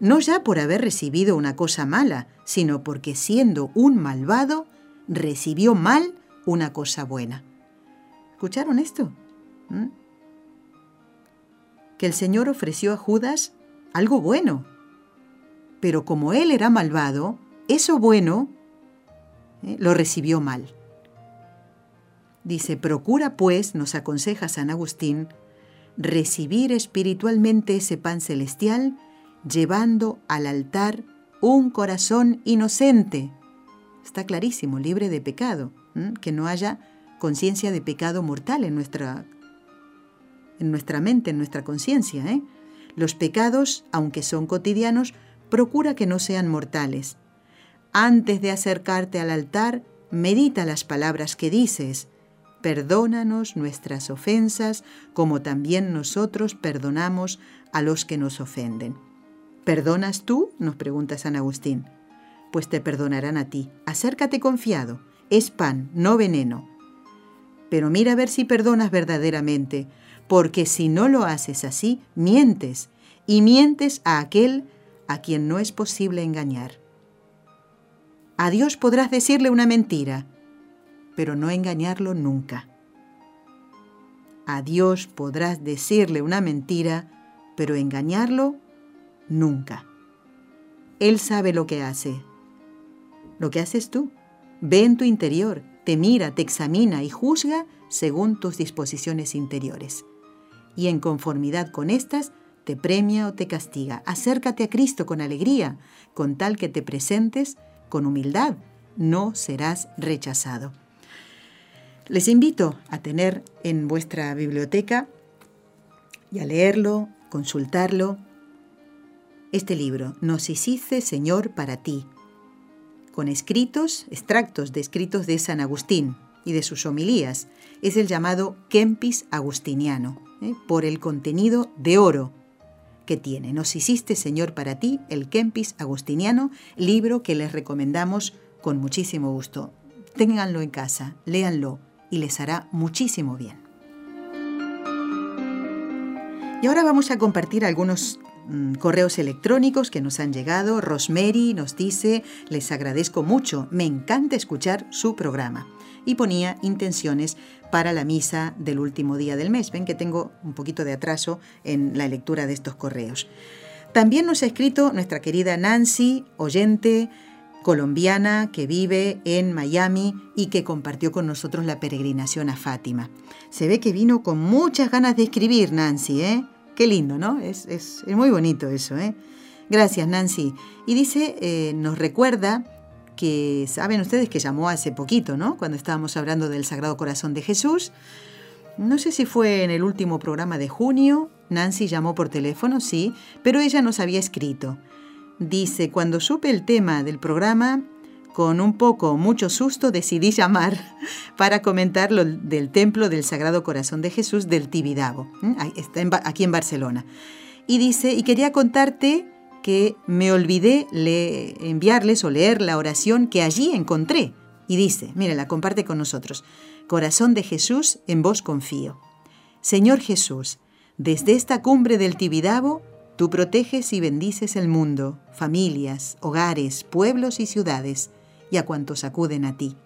No ya por haber recibido una cosa mala, sino porque siendo un malvado, recibió mal una cosa buena. ¿Escucharon esto? ¿Mm? Que el Señor ofreció a Judas algo bueno, pero como él era malvado, eso bueno eh, lo recibió mal. Dice, procura pues, nos aconseja San Agustín, recibir espiritualmente ese pan celestial llevando al altar un corazón inocente. Está clarísimo, libre de pecado, que no haya conciencia de pecado mortal en nuestra, en nuestra mente, en nuestra conciencia. ¿eh? Los pecados, aunque son cotidianos, procura que no sean mortales. Antes de acercarte al altar, medita las palabras que dices. Perdónanos nuestras ofensas, como también nosotros perdonamos a los que nos ofenden. ¿Perdonas tú? nos pregunta San Agustín. Pues te perdonarán a ti. Acércate confiado. Es pan, no veneno. Pero mira a ver si perdonas verdaderamente, porque si no lo haces así, mientes, y mientes a aquel a quien no es posible engañar. A Dios podrás decirle una mentira, pero no engañarlo nunca. A Dios podrás decirle una mentira, pero engañarlo nunca. Él sabe lo que hace. Lo que haces tú. Ve en tu interior, te mira, te examina y juzga según tus disposiciones interiores. Y en conformidad con estas, te premia o te castiga. Acércate a Cristo con alegría, con tal que te presentes con humildad. No serás rechazado. Les invito a tener en vuestra biblioteca y a leerlo, consultarlo, este libro, Nos hiciste Señor para ti, con escritos, extractos de escritos de San Agustín y de sus homilías. Es el llamado Kempis Agustiniano, ¿eh? por el contenido de oro que tiene. Nos hiciste, Señor, para ti, el Kempis Agustiniano, libro que les recomendamos con muchísimo gusto. Ténganlo en casa, léanlo y les hará muchísimo bien. Y ahora vamos a compartir algunos mm, correos electrónicos que nos han llegado. Rosemary nos dice, les agradezco mucho, me encanta escuchar su programa. Y ponía intenciones para la misa del último día del mes. Ven que tengo un poquito de atraso en la lectura de estos correos. También nos ha escrito nuestra querida Nancy, oyente colombiana que vive en Miami y que compartió con nosotros la peregrinación a Fátima. Se ve que vino con muchas ganas de escribir, Nancy, ¿eh? Qué lindo, ¿no? Es, es, muy bonito eso, ¿eh? Gracias, Nancy. Y dice, eh, nos recuerda que saben ustedes que llamó hace poquito, ¿no? Cuando estábamos hablando del Sagrado Corazón de Jesús. No sé si fue en el último programa de junio, Nancy llamó por teléfono, sí, pero ella nos había escrito. Dice, cuando supe el tema del programa, con un poco mucho susto decidí llamar [laughs] para comentar lo del templo del Sagrado Corazón de Jesús del Tibidabo, está aquí en Barcelona. Y dice, y quería contarte que me olvidé enviarles o leer la oración que allí encontré. Y dice, mire, la comparte con nosotros. Corazón de Jesús, en vos confío. Señor Jesús, desde esta cumbre del Tibidabo, tú proteges y bendices el mundo, familias, hogares, pueblos y ciudades, y a cuantos acuden a ti.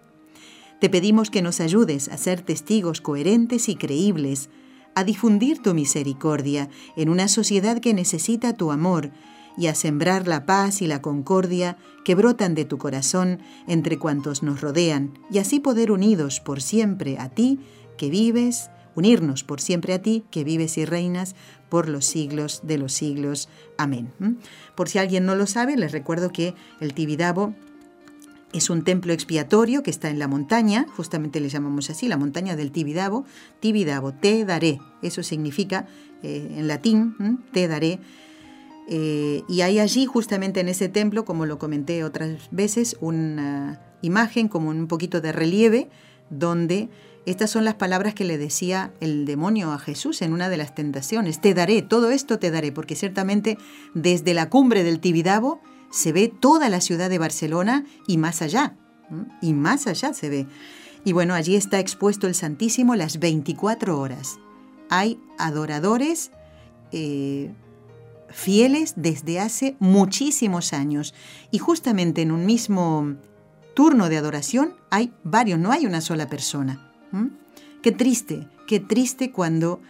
Te pedimos que nos ayudes a ser testigos coherentes y creíbles, a difundir tu misericordia en una sociedad que necesita tu amor y a sembrar la paz y la concordia que brotan de tu corazón entre cuantos nos rodean, y así poder unidos por siempre a ti, que vives, unirnos por siempre a ti, que vives y reinas por los siglos de los siglos. Amén. ¿Mm? Por si alguien no lo sabe, les recuerdo que el Tibidabo es un templo expiatorio que está en la montaña, justamente le llamamos así, la montaña del Tibidabo. Tibidabo, te daré, eso significa eh, en latín, te daré eh, y hay allí, justamente en ese templo, como lo comenté otras veces, una imagen como un poquito de relieve, donde estas son las palabras que le decía el demonio a Jesús en una de las tentaciones. Te daré, todo esto te daré, porque ciertamente desde la cumbre del Tibidabo se ve toda la ciudad de Barcelona y más allá, y más allá se ve. Y bueno, allí está expuesto el Santísimo las 24 horas. Hay adoradores eh, fieles desde hace muchísimos años. Y justamente en un mismo turno de adoración hay varios, no hay una sola persona. Qué triste, qué triste cuando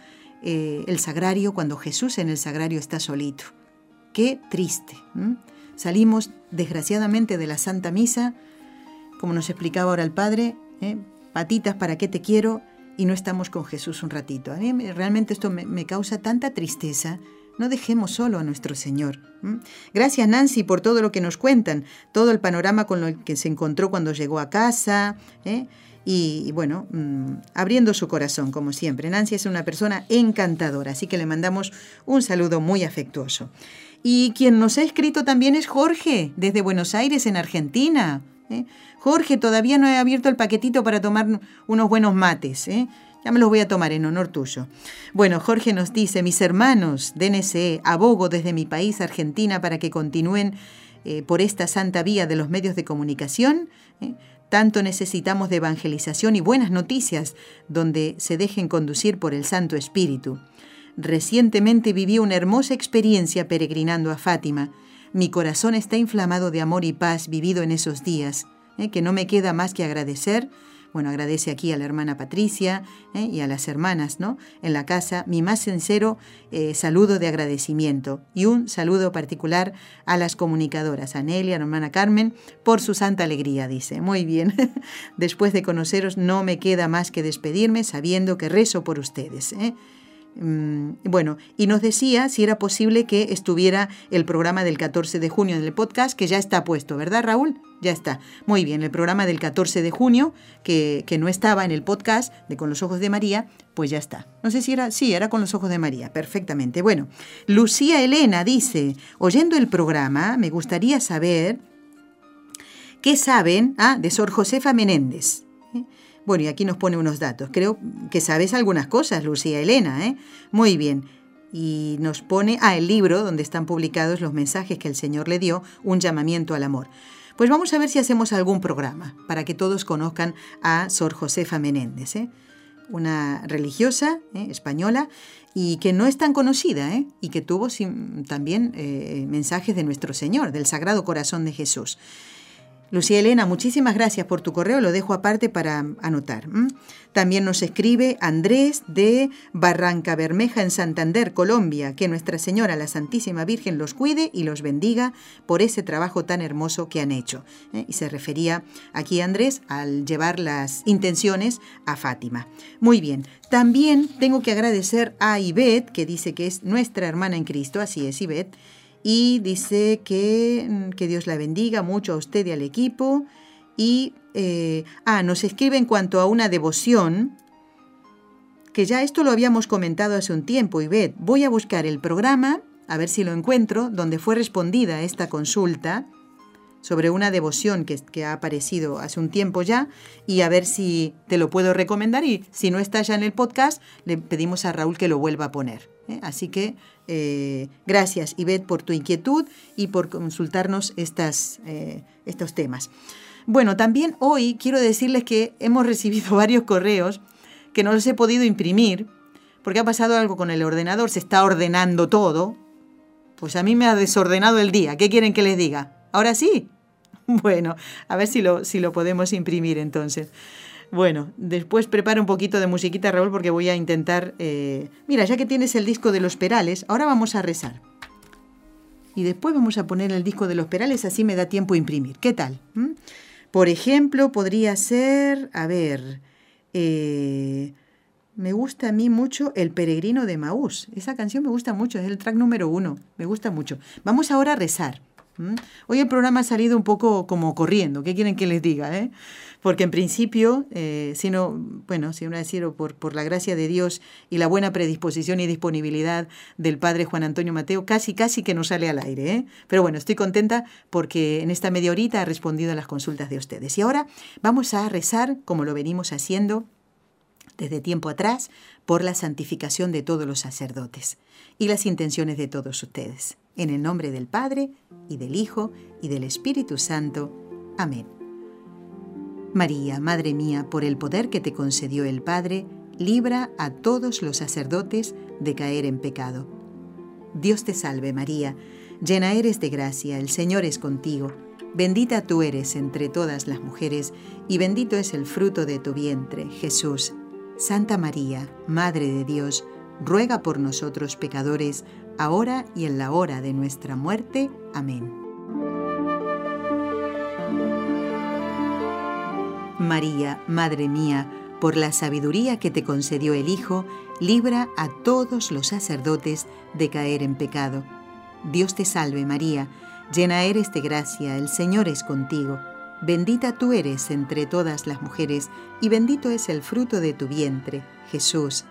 eh, el sagrario, cuando Jesús en el sagrario está solito. Qué triste. Salimos desgraciadamente de la Santa Misa, como nos explicaba ahora el Padre, ¿eh? patitas para qué te quiero, y no estamos con Jesús un ratito. A mí realmente esto me causa tanta tristeza No dejemos solo a nuestro Señor. Gracias Nancy por todo lo que nos cuentan, todo el panorama con lo que se encontró cuando llegó a casa. ¿eh? Y, bueno, mm, abriendo su corazón, como siempre. Nancy es una persona encantadora, así que le mandamos un saludo muy afectuoso. Y quien nos ha escrito también es Jorge, desde Buenos Aires, en Argentina. ¿eh? Jorge, todavía no he abierto el paquetito para tomar unos buenos mates. ¿eh? Ya me los voy a tomar en honor tuyo. Bueno, Jorge nos dice, mis hermanos DNCE, abogo desde mi país, Argentina, para que continúen eh, por esta santa vía de los medios de comunicación. ¿eh? Tanto necesitamos de evangelización y buenas noticias donde se dejen conducir por el Santo Espíritu. Recientemente viví una hermosa experiencia peregrinando a Fátima. Mi corazón está inflamado de amor y paz vivido en esos días, ¿eh? que no me queda más que agradecer bueno, agradece aquí a la hermana Patricia ¿eh? y a las hermanas, ¿no? En la casa, mi más sincero eh, saludo de agradecimiento y un saludo particular a las comunicadoras, a Nelia, a la hermana Carmen, por su santa alegría, dice. Muy bien, [laughs] después de conoceros no me queda más que despedirme sabiendo que rezo por ustedes. Mm, bueno, y nos decía si era posible que estuviera el programa del 14 de junio en el podcast, que ya está puesto, ¿verdad, Raúl? Ya está. Muy bien, el programa del 14 de junio, que, que, no estaba en el podcast de Con los Ojos de María, pues ya está. No sé si era, sí, era Con los Ojos de María, perfectamente. Bueno, Lucía Elena dice, oyendo el programa, me gustaría saber qué saben ah, de Sor Josefa Menéndez. Bueno, y aquí nos pone unos datos. Creo que sabes algunas cosas, Lucía Elena, ¿eh? Muy bien. Y nos pone, ah, el libro donde están publicados los mensajes que el Señor le dio, un llamamiento al amor. Pues vamos a ver si hacemos algún programa para que todos conozcan a Sor Josefa Menéndez, ¿eh? una religiosa ¿eh? española y que no es tan conocida ¿eh? y que tuvo también eh, mensajes de nuestro Señor, del Sagrado Corazón de Jesús. Lucía Elena, muchísimas gracias por tu correo, lo dejo aparte para anotar. También nos escribe Andrés de Barranca Bermeja en Santander, Colombia, que Nuestra Señora, la Santísima Virgen, los cuide y los bendiga por ese trabajo tan hermoso que han hecho. ¿eh? Y se refería aquí Andrés al llevar las intenciones a Fátima. Muy bien, también tengo que agradecer a Ivette, que dice que es nuestra hermana en Cristo, así es Ivette, y dice que, mm, que Dios la bendiga mucho a usted y al equipo. Y eh, ah, nos escribe en cuanto a una devoción, que ya esto lo habíamos comentado hace un tiempo, y ved, voy a buscar el programa, a ver si lo encuentro, donde fue respondida esta consulta sobre una devoción que, que, ha aparecido hace un tiempo ya y a ver si te lo puedo recomendar y si no está ya en el podcast le pedimos a Raúl que lo vuelva a poner. ¿Eh? Así que eh, gracias, Ivette, por tu inquietud y por consultarnos estas, eh, estos temas. Bueno, también hoy quiero decirles que hemos recibido [laughs] varios correos que no los he podido imprimir porque ha pasado algo con el ordenador, se está ordenando todo. Pues a mí me ha desordenado el día. ¿Qué quieren que les diga? ¿Ahora sí? [laughs] Bueno, a ver si lo, si lo podemos imprimir entonces. Bueno, después prepara un poquito de musiquita, Raúl, porque voy a intentar... Eh, mira, ya que tienes el disco de los perales, ahora vamos a rezar. Y después vamos a poner el disco de los perales, así me da tiempo a imprimir. ¿Qué tal? ¿Mm? Por ejemplo, podría ser, a ver, eh, me gusta a mí mucho El Peregrino de Maús. Esa canción me gusta mucho, es el track número uno, me gusta mucho. Vamos ahora a rezar. Hoy el programa ha salido un poco como corriendo, ¿qué quieren que les diga? Eh? Porque en principio, eh, sino, bueno, si uno decir, por, por la gracia de Dios y la buena predisposición y disponibilidad del Padre Juan Antonio Mateo, casi, casi que no sale al aire. ¿eh? Pero bueno, estoy contenta porque en esta media horita ha respondido a las consultas de ustedes. Y ahora vamos a rezar, como lo venimos haciendo desde tiempo atrás, por la santificación de todos los sacerdotes y las intenciones de todos ustedes. En el nombre del Padre, y del Hijo, y del Espíritu Santo. Amén. María, Madre mía, por el poder que te concedió el Padre, libra a todos los sacerdotes de caer en pecado. Dios te salve María, llena eres de gracia, el Señor es contigo, bendita tú eres entre todas las mujeres, y bendito es el fruto de tu vientre, Jesús. Santa María, Madre de Dios, ruega por nosotros pecadores, ahora y en la hora de nuestra muerte. Amén. María, Madre mía, por la sabiduría que te concedió el Hijo, libra a todos los sacerdotes de caer en pecado. Dios te salve María, llena eres de gracia, el Señor es contigo. Bendita tú eres entre todas las mujeres, y bendito es el fruto de tu vientre, Jesús.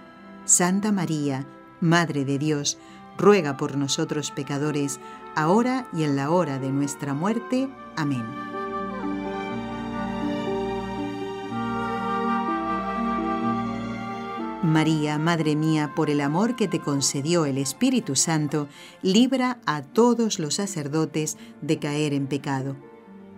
Santa María, Madre de Dios, ruega por nosotros pecadores, ahora y en la hora de nuestra muerte. Amén. María, Madre mía, por el amor que te concedió el Espíritu Santo, libra a todos los sacerdotes de caer en pecado.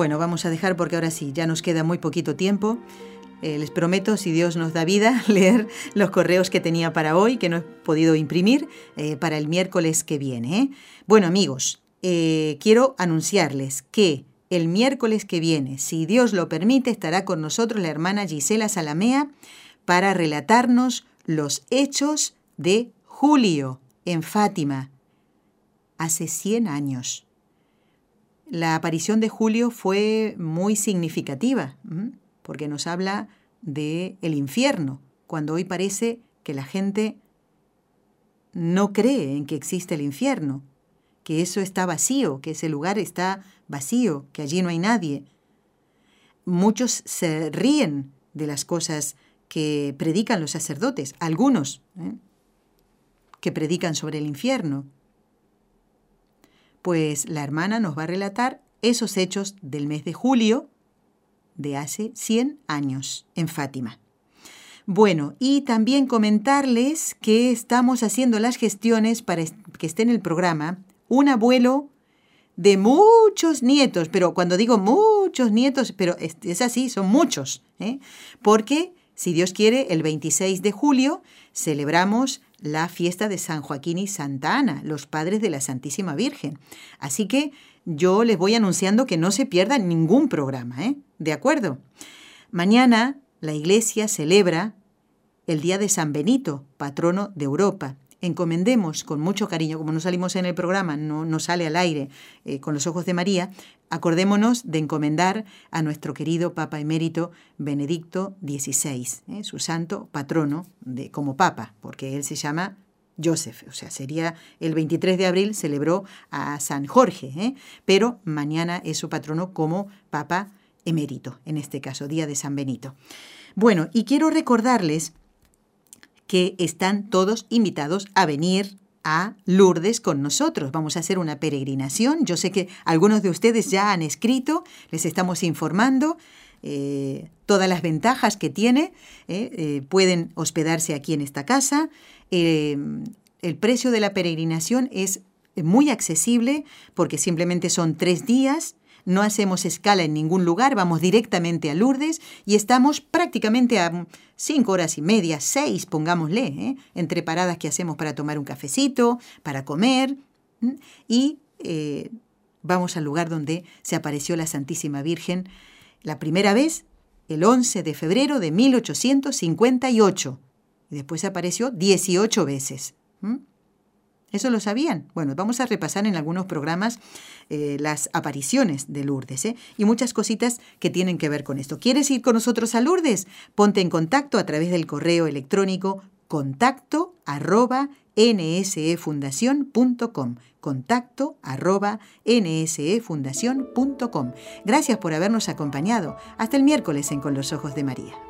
Bueno, vamos a dejar porque ahora sí, ya nos queda muy poquito tiempo. Eh, les prometo, si Dios nos da vida, [laughs] leer los correos que tenía para hoy, que no he podido imprimir, eh, para el miércoles que viene. ¿eh? Bueno, amigos, quiero anunciarles que el miércoles que viene, si Dios lo permite, estará con nosotros la hermana Gisela Salamea para relatarnos los hechos de Julio en Fátima, hace 100 años. La aparición de Julio fue muy significativa, porque nos habla de el infierno, cuando hoy parece que la gente no cree en que existe el infierno que eso está vacío, que ese lugar está vacío, que allí no hay nadie. Muchos se ríen de las cosas que predican los sacerdotes, algunos ¿eh? que predican sobre el infierno. Pues la hermana nos va a relatar esos hechos del mes de julio de hace 100 años en Fátima. Bueno, y también comentarles que estamos haciendo las gestiones para que esté en el programa un abuelo de muchos nietos, pero cuando digo muchos nietos, pero es, así, son muchos, ¿eh? porque si Dios quiere, el 26 de julio celebramos la fiesta de San Joaquín y Santa Ana, los padres de la Santísima Virgen. Así que yo les voy anunciando que no se pierdan ningún programa, ¿eh? ¿De acuerdo? Mañana la iglesia celebra el Día de San Benito, patrono de Europa encomendemos con mucho cariño, como no salimos en el programa, no, no sale al aire eh, con los ojos de María, acordémonos de encomendar a nuestro querido Papa emérito Benedicto XVI, eh, su santo patrono de, como Papa, porque él se llama Joseph, o sea, sería el 23 de abril celebró a San Jorge, eh, pero mañana es su patrono como Papa emérito, en este caso, Día de San Benito. Bueno, y quiero recordarles que están todos invitados a venir a Lourdes con nosotros. Vamos a hacer una peregrinación. Yo sé que algunos de ustedes ya han escrito, les estamos informando eh, todas las ventajas que tiene. Eh, eh, pueden hospedarse aquí en esta casa. el precio de la peregrinación es muy accesible porque simplemente son tres días no hacemos escala en ningún lugar, vamos directamente a Lourdes y estamos prácticamente a cinco horas y media, seis, pongámosle, ¿eh? entre paradas que hacemos para tomar un cafecito, para comer, y eh, vamos al lugar donde se apareció la Santísima Virgen la primera vez, el 11 de febrero de 1858, y después apareció 18 veces. ¿Eso lo sabían? Bueno, vamos a repasar en algunos programas eh, las apariciones de Lourdes ¿eh? y muchas cositas que tienen que ver con esto. ¿Quieres ir con nosotros a Lourdes? Ponte en contacto a través del correo electrónico contacto arroba nsefundación.com contacto arroba Gracias por habernos acompañado. Hasta el miércoles en Con los Ojos de María.